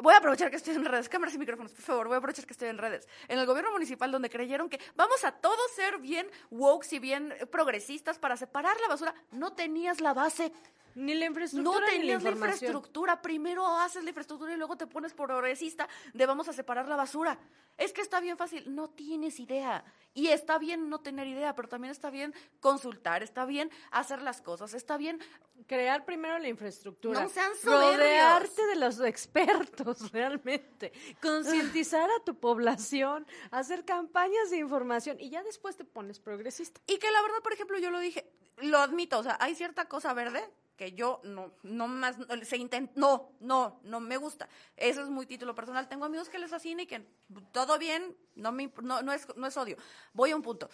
voy a aprovechar que estoy en redes, cámaras y micrófonos, por favor, voy a aprovechar que estoy en redes. En el gobierno municipal, donde creyeron que vamos a todos ser bien woke y bien progresistas para separar la basura, no tenías la base Ni la no infraestructura ni la tenías la información. infraestructura. Primero haces la infraestructura y luego te pones progresista de vamos a separar la basura. Es que está bien fácil. No tienes idea. Y está bien no tener idea, pero también está bien consultar, está bien hacer las cosas, está bien. Crear primero la infraestructura. No sean soberbios. Rodearte de los expertos, [laughs] realmente. Concientizar a tu población, hacer campañas de información y ya después te pones progresista. Y que la verdad, por ejemplo, yo lo dije, lo admito, o sea, hay cierta cosa verde que yo no, no más, se intenta, no, no, no me gusta. Eso es muy título personal. Tengo amigos que les fascina y que todo bien, no, me, no, no, es, no es odio. Voy a un punto.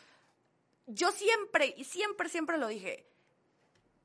Yo siempre, y siempre, siempre lo dije,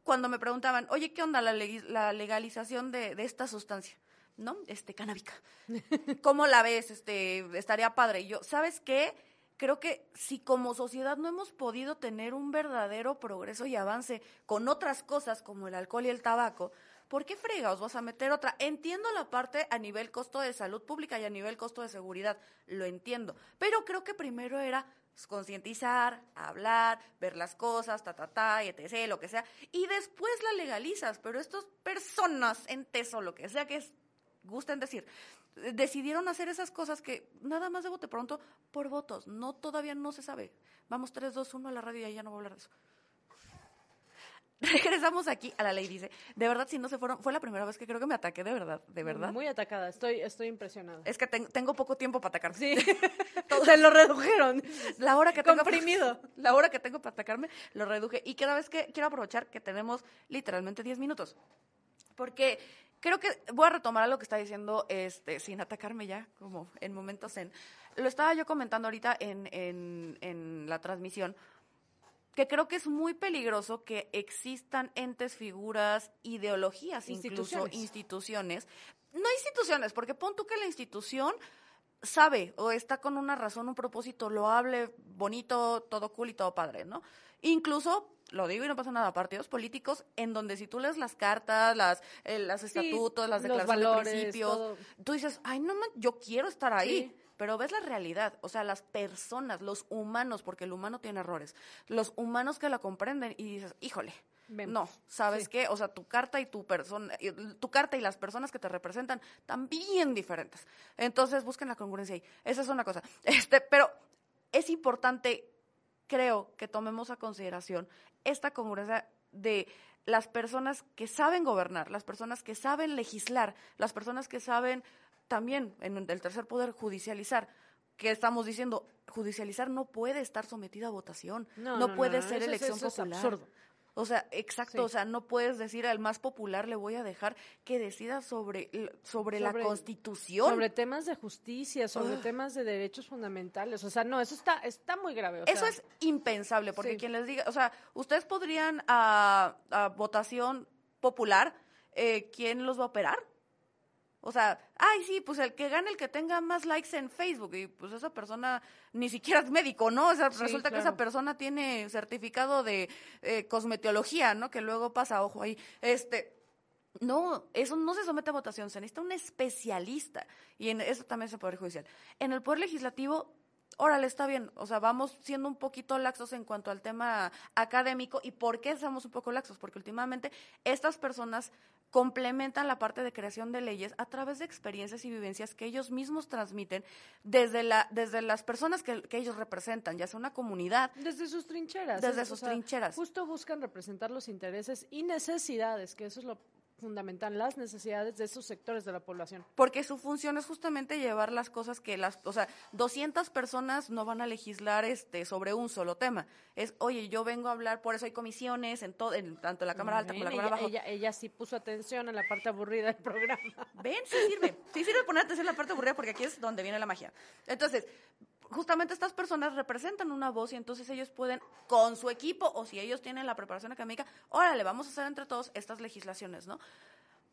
cuando me preguntaban, oye, ¿qué onda la, legis- la legalización de, de esta sustancia? ¿No? Este, canábica. [laughs] ¿Cómo la ves? Este, estaría padre. Y yo, ¿sabes qué? Creo que si como sociedad no hemos podido tener un verdadero progreso y avance con otras cosas como el alcohol y el tabaco, ¿por qué fregados vas a meter otra? Entiendo la parte a nivel costo de salud pública y a nivel costo de seguridad, lo entiendo, pero creo que primero era concientizar, hablar, ver las cosas, ta, ta, ta, etc., lo que sea, y después la legalizas, pero estas personas, entes o lo que sea que gusten decir, decidieron hacer esas cosas que nada más de bote pronto por votos, no, todavía no se sabe. Vamos 3, 2, 1 a la radio y ahí ya no voy a hablar de eso. [laughs] Regresamos aquí a la ley, dice. De verdad, si no se fueron, fue la primera vez que creo que me ataqué, de verdad, de verdad. Muy atacada, estoy, estoy impresionada. Es que ten- tengo poco tiempo para atacarme. Sí, [laughs] se lo redujeron. La hora que tengo Comprimido. [laughs] la hora que tengo para atacarme lo reduje y cada vez que quiero aprovechar que tenemos literalmente 10 minutos. Porque creo que voy a retomar algo que está diciendo este sin atacarme ya, como en momentos en lo estaba yo comentando ahorita en, en, en la transmisión que creo que es muy peligroso que existan entes, figuras, ideologías, incluso Instituciones. instituciones. No instituciones, porque pon tú que la institución sabe o está con una razón, un propósito loable, bonito, todo cool y todo padre, ¿no? Incluso, lo digo y no pasa nada, partidos políticos en donde si tú lees las cartas, las, eh, las estatutos, las declaraciones valores, de principios, todo. tú dices, ay, no, man, yo quiero estar ahí. Sí. pero ves la realidad, o sea, las personas, los humanos, porque el humano tiene errores, los humanos que la comprenden y dices, híjole, no, ¿sabes qué? O sea, tu carta y tu persona, tu carta y las personas que te representan también diferentes. Entonces, busquen la congruencia ahí. Esa es una cosa. Este, pero es importante, creo, que tomemos a consideración esta congruencia de las personas que saben gobernar, las personas que saben legislar, las personas que saben también en el tercer poder judicializar. que estamos diciendo? Judicializar no puede estar sometida a votación, no, puede ser elección popular. absurdo. O sea, exacto, o sea, no puedes decir al más popular le voy a dejar que decida sobre, sobre, la constitución. Sobre temas de justicia, sobre temas de derechos fundamentales. O sea, no, eso está, está muy grave. eso es impensable, porque quien les diga, o sea, ustedes podrían a, a votación popular, eh, ¿quién los va a operar? O sea, ay, sí, pues el que gane el que tenga más likes en Facebook. Y pues esa persona ni siquiera es médico, ¿no? O sea, resulta que esa persona tiene certificado de eh, cosmetología, ¿no? Que luego pasa, ojo ahí. Este. No, eso no se somete a votación, se necesita un especialista. Y en eso también es el Poder Judicial. En el Poder Legislativo órale, está bien, o sea, vamos siendo un poquito laxos en cuanto al tema académico. ¿Y por qué somos un poco laxos? Porque últimamente estas personas complementan la parte de creación de leyes a través de experiencias y vivencias que ellos mismos transmiten desde, la, desde las personas que, ellos representan, ya sea una comunidad. Desde sus trincheras. Desde sus trincheras. Justo buscan representar los intereses y necesidades, que eso es lo fundamental las necesidades de esos sectores de la población. Porque su función es justamente llevar las cosas que las, o sea, 200 personas no van a legislar este sobre un solo tema. Es, oye, yo vengo a hablar, por eso hay comisiones en todo, en tanto la Cámara Alta como la Cámara Baja. Ella, ella sí puso atención en la parte aburrida del programa. Ven, sí sirve. Sí sirve poner atención en la parte aburrida porque aquí es donde viene la magia. Entonces, justamente estas personas representan una voz y entonces ellos pueden, con su equipo, o si ellos tienen la preparación académica, órale, vamos a hacer entre todos estas legislaciones, ¿no?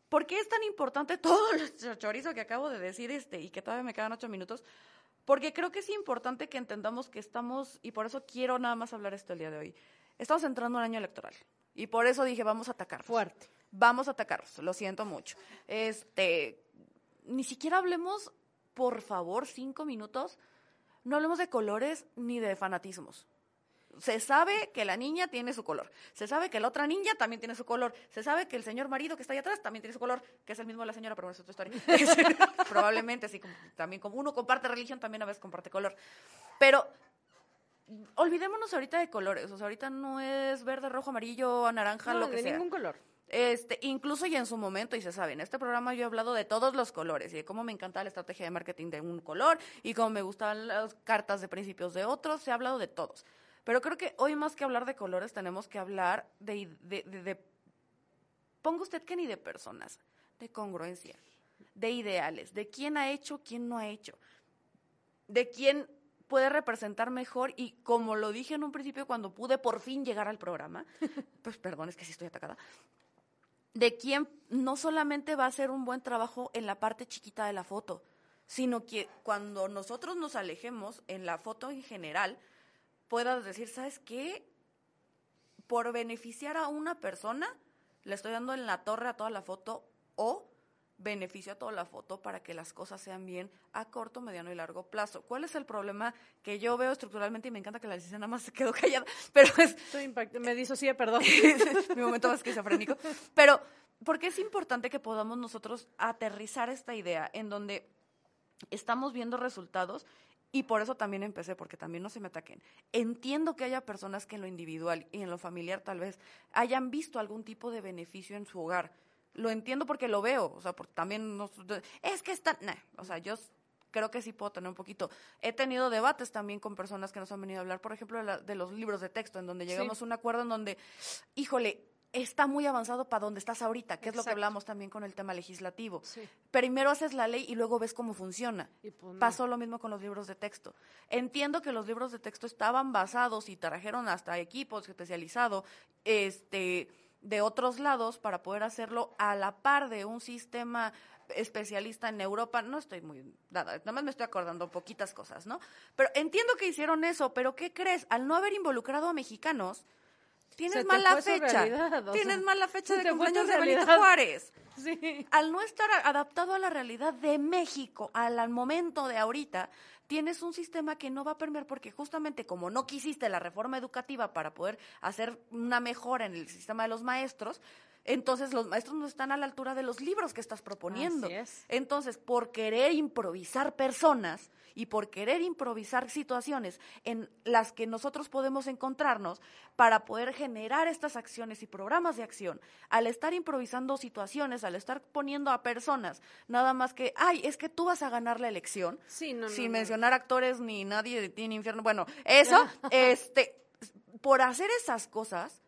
¿Por qué es tan importante [laughs] todo el chorizo que acabo de decir este y que todavía me quedan ocho minutos? Porque creo que es importante que entendamos que estamos, y por eso quiero nada más hablar esto el día de hoy, estamos entrando en un año electoral. Y por eso dije, vamos a atacar. Fuerte. Vamos a atacarlos, lo siento mucho. Este, ni siquiera hablemos, por favor, cinco minutos no hablemos de colores ni de fanatismos. Se sabe que la niña tiene su color. Se sabe que la otra niña también tiene su color. Se sabe que el señor marido que está ahí atrás también tiene su color, que es el mismo de la señora, pero es otra historia. [laughs] [laughs] Probablemente, como también como uno comparte religión, también a veces comparte color. Pero olvidémonos ahorita de colores. O sea, ahorita no es verde, rojo, amarillo, naranja, lo que de ningún color. Este, incluso ya en su momento, y se sabe, en este programa yo he hablado de todos los colores y de cómo me encanta la estrategia de marketing de un color y cómo me gustan las cartas de principios de otros, se ha hablado de todos. Pero creo que hoy más que hablar de colores tenemos que hablar de, de, de ponga usted que ni de personas, de congruencia, de ideales, de quién ha hecho, quién no ha hecho, de quién puede representar mejor y como lo dije en un principio cuando pude por fin llegar al programa, [laughs] pues perdón, es que sí estoy atacada, de quién no solamente va a hacer un buen trabajo en la parte chiquita de la foto, sino que cuando nosotros nos alejemos en la foto en general, puedas decir, ¿sabes qué? Por beneficiar a una persona, le estoy dando en la torre a toda la foto o beneficio a toda la foto para que las cosas sean bien a corto, mediano y largo plazo. ¿Cuál es el problema que yo veo estructuralmente? Y me encanta que la licencia nada más se quedó [laughs] callada, pero es... Estoy me disocié, perdón. [laughs] mi momento más esquizofrénico. Pero, porque es importante que podamos nosotros aterrizar esta idea en donde estamos viendo resultados y por eso también empecé, porque también no se me ataquen. Entiendo que haya personas que en lo individual y en lo familiar tal vez hayan visto algún tipo de beneficio en su hogar lo entiendo porque lo veo, o sea, porque también no, es que está, o sea, yo creo que sí puedo tener un poquito. He tenido debates también con personas que nos han venido a hablar, por ejemplo, de, los libros de texto, en donde llegamos a un acuerdo en donde, híjole, está muy avanzado para donde estás ahorita, que es lo que hablamos también con el tema legislativo. Primero haces la ley y luego ves cómo funciona. Pues Pasó lo mismo con los libros de texto. Entiendo que los libros de texto estaban basados y trajeron hasta equipos especializados, este de otros lados para poder hacerlo a la par de un sistema especialista en Europa. No estoy muy nada, nada más me estoy acordando poquitas cosas, ¿no? Pero entiendo que hicieron eso, pero ¿qué crees? Al no haber involucrado a mexicanos, tienes mala fecha. tienes mala fecha de cumpleaños de Benito Juárez. [laughs] Al no estar adaptado a la realidad de México, al, al momento de ahorita, tienes un sistema que no va a permear porque justamente como no quisiste la reforma educativa para poder hacer una mejora en el sistema de los maestros, entonces los maestros no están a la altura de los libros que estás proponiendo. Entonces, por querer improvisar personas y por querer improvisar situaciones en las que nosotros podemos encontrarnos para poder generar estas acciones y programas de acción, al estar improvisando situaciones, al estar poniendo a personas, nada más que, ay, es que tú vas a ganar la elección, sin mencionar actores ni nadie tiene infierno. Bueno, eso, [laughs] este, por hacer esas cosas,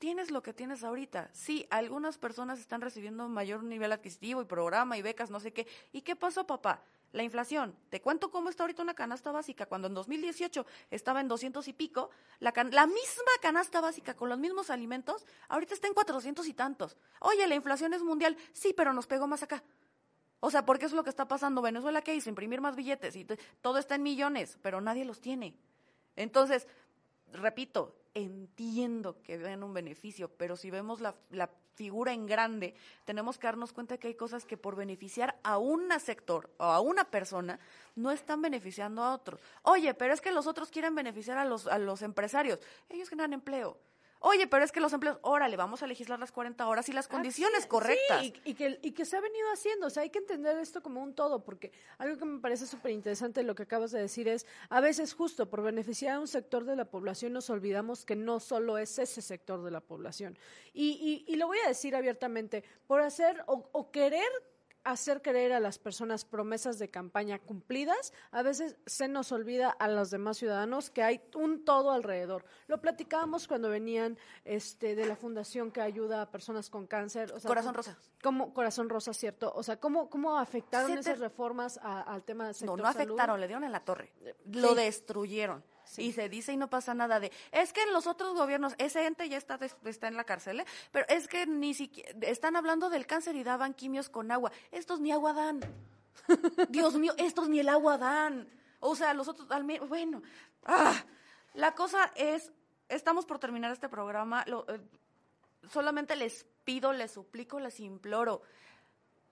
tienes lo que tienes ahorita. Sí, algunas personas están recibiendo mayor nivel adquisitivo y programa y becas, no sé qué. ¿Y qué pasó, papá? La inflación. Te cuento cómo está ahorita una canasta básica. Cuando en 2018 estaba en 200 y pico, la, misma canasta básica con los mismos alimentos, ahorita está en 400 y tantos. Oye, la inflación es mundial. Sí, pero nos pegó más acá. O sea, porque es lo que está pasando. Venezuela, ¿qué hizo? Imprimir más billetes y todo está en millones, pero nadie los tiene. Entonces, repito, entiendo que vean un beneficio, pero si vemos la, la, figura en grande, tenemos que darnos cuenta que hay cosas que por beneficiar a un sector o a una persona no están beneficiando a otros. Oye, pero es que los otros quieren beneficiar a los, a los empresarios. Ellos generan empleo. Oye, pero es que los empleos, órale, vamos a legislar las 40 horas y las condiciones correctas. Sí, y, que, y que se ha venido haciendo. O sea, hay que entender esto como un todo, porque algo que me parece súper interesante lo que acabas de decir es, a veces justo por beneficiar a un sector de la población nos olvidamos que no solo es ese sector de la población. Y, y, y lo voy a decir abiertamente, por hacer o, o querer hacer creer a las personas promesas de campaña cumplidas, a veces se nos olvida a los demás ciudadanos que hay un todo alrededor. Lo platicábamos cuando venían este, de la fundación que ayuda a personas con cáncer. Corazón Rosa. ¿Cómo, Corazón Rosa, cierto. O sea, ¿cómo, cómo afectaron esas reformas al tema del sector No, no afectaron, le dieron en la torre. Lo destruyeron. Y se dice y no pasa nada de, es que en los otros gobiernos, ese ente ya está, está en la cárcel, ¿eh? pero es que ni siquiera, están hablando del cáncer y daban quimios con agua. Estos ni agua dan. [laughs] Dios mío, estos ni el agua dan. O sea, los otros, al bueno. Ah, la cosa es, estamos por terminar este programa, eh, solamente les pido, les suplico, les imploro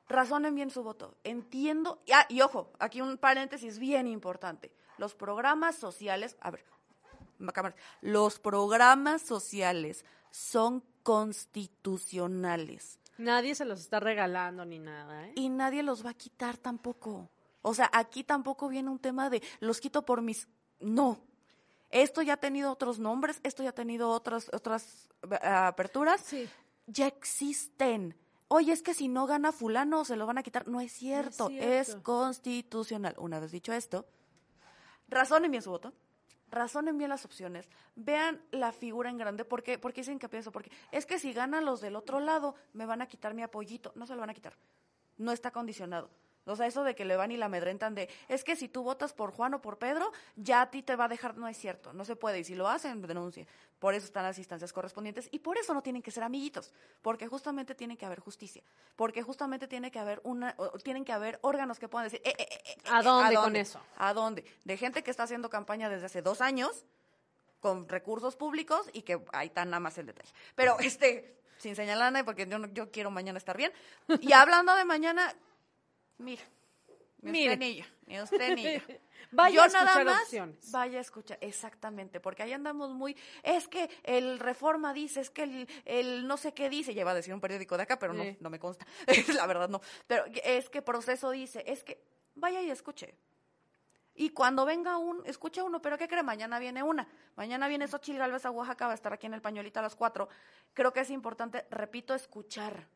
razonen bien su voto. Entiendo, ah, y ojo, aquí un paréntesis bien importante. Los programas sociales, a ver, los programas sociales son constitucionales. Nadie se los está regalando ni nada, ¿eh? Y nadie los va a quitar tampoco. O sea, aquí tampoco viene un tema de los quito por mis... No. Esto ya ha tenido otros nombres, esto ya ha tenido otras, otras eh, aperturas. Sí. Ya existen oye, es que si no gana fulano se lo van a quitar. No es cierto, es, constitucional. Una vez dicho esto, razonen bien su voto, razonen bien las opciones, vean la figura en grande, ¿por qué, ¿Por dicen que pienso? Porque es que si ganan los del otro lado, me van a quitar mi apoyito. No se lo van a quitar, no está condicionado. O sea, eso de que le van y la amedrentan de, es que si tú votas por Juan o por Pedro, ya a ti te va a dejar, no es cierto, no se puede. Y si lo hacen, denuncie. Por eso están las instancias correspondientes y por eso no tienen que ser amiguitos, porque justamente tiene que haber justicia, porque justamente tiene que haber una, tienen que haber órganos que puedan decir, eh, eh, eh, ¿a dónde con eso? ¿A dónde? De gente que está haciendo campaña desde hace dos años con recursos públicos y que ahí está nada más el detalle. Pero este, sin señalar porque yo, yo quiero mañana estar bien. Y hablando de mañana, Mira, ni usted ni yo, ni usted ni yo. [laughs] Vaya a escuchar nada opciones. Vaya a escuchar, exactamente, porque ahí andamos muy, es que el Reforma dice, es que el, el no sé qué dice, lleva a decir un periódico de acá, pero no, no me consta, [laughs] la verdad no, pero es que proceso dice, es que vaya y escuche. Y cuando venga un, escuche uno, pero ¿qué cree? Mañana viene una. Mañana viene Xochitl Galvez a Oaxaca, va a estar aquí en el pañuelito a las cuatro. Creo que es importante, repito, escuchar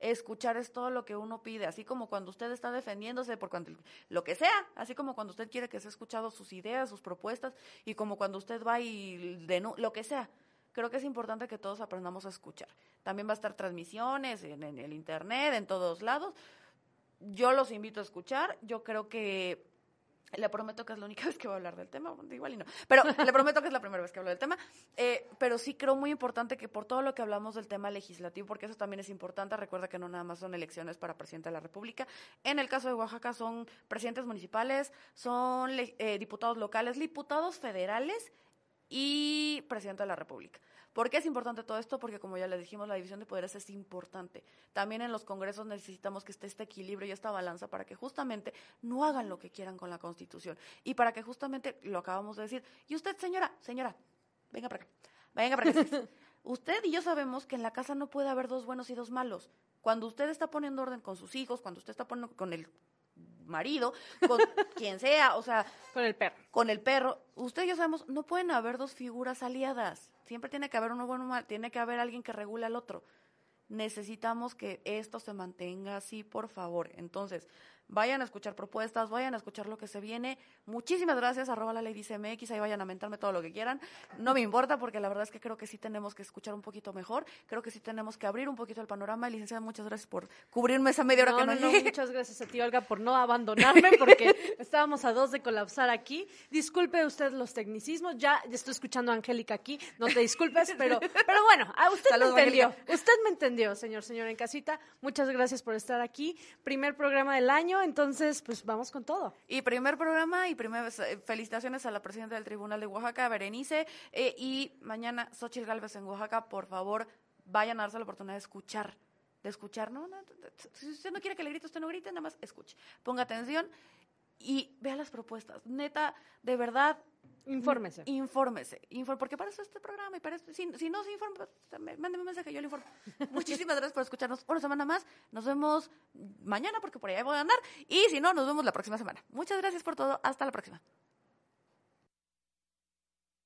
escuchar es todo lo que uno pide, así como cuando usted está defendiéndose por cuanto, lo que sea, así como cuando usted quiere que sea escuchado sus ideas, sus propuestas, y como cuando usted va y de lo que sea. Creo que es importante que todos aprendamos a escuchar. También va a estar transmisiones en el internet, en todos lados. Yo los invito a escuchar. Yo creo que le prometo que es la única [laughs] vez que voy a hablar del tema, igual y no, pero le prometo que es la primera vez que hablo del tema, eh, pero sí creo muy importante que por todo lo que hablamos del tema legislativo, porque eso también es importante, recuerda que no nada más son elecciones para presidente de la República, en el caso de Oaxaca son presidentes municipales, son eh, diputados locales, diputados federales y presidente de la República. ¿Por qué es importante todo esto? Porque como ya le dijimos, la división de poderes es importante. También en los congresos necesitamos que esté este equilibrio y esta balanza para que justamente no hagan lo que quieran con la Constitución y para que justamente, lo acabamos de decir, y usted, señora, señora, venga para acá, venga para acá. [laughs] usted y yo sabemos que en la casa no puede haber dos buenos y dos malos. Cuando usted está poniendo orden con sus hijos, cuando usted está poniendo con el marido, con [laughs] quien sea, o sea, con el perro. Con el perro. Usted y yo sabemos, no pueden haber dos figuras aliadas. Siempre tiene que haber uno bueno mal, tiene que haber alguien que regule al otro. Necesitamos que esto se mantenga así, por favor. Entonces, vayan a escuchar propuestas, vayan a escuchar lo que se viene. Muchísimas gracias, arroba la ley dice MX, ahí vayan a mentarme todo lo que quieran. No me importa porque la verdad es que creo que sí tenemos que escuchar un poquito mejor, creo que sí tenemos que abrir un poquito el panorama. Licenciada, muchas gracias por cubrirme esa media hora que no, no, no Muchas gracias a ti, Olga, por no [laughs] abandonarme porque estábamos a dos de colapsar aquí. Disculpe usted los tecnicismos, ya estoy escuchando a Angélica aquí, no te disculpes, pero, pero bueno, a usted me entendió, usted me entendió, señor, señor en casita. Muchas gracias por estar aquí. Primer programa del año entonces pues vamos con todo. Y primer programa y primer, eh, felicitaciones a la presidenta del Tribunal de Oaxaca, Berenice, eh, y mañana Xochitl Galvez en Oaxaca, por favor, vayan a darse la oportunidad de escuchar de escuchar, ¿no? Si usted no quiere que le grite, usted no grite, nada más escuche. Ponga atención y vea las propuestas. Neta, de verdad, Infórmese. Infórmese. porque para eso este programa y para si, no se informa, pues, mándeme un mensaje, yo le informo. [laughs] Muchísimas gracias por escucharnos una semana más. Nos vemos mañana porque por allá voy a andar. Y si no, nos vemos la próxima semana. Muchas gracias por todo. Hasta la próxima.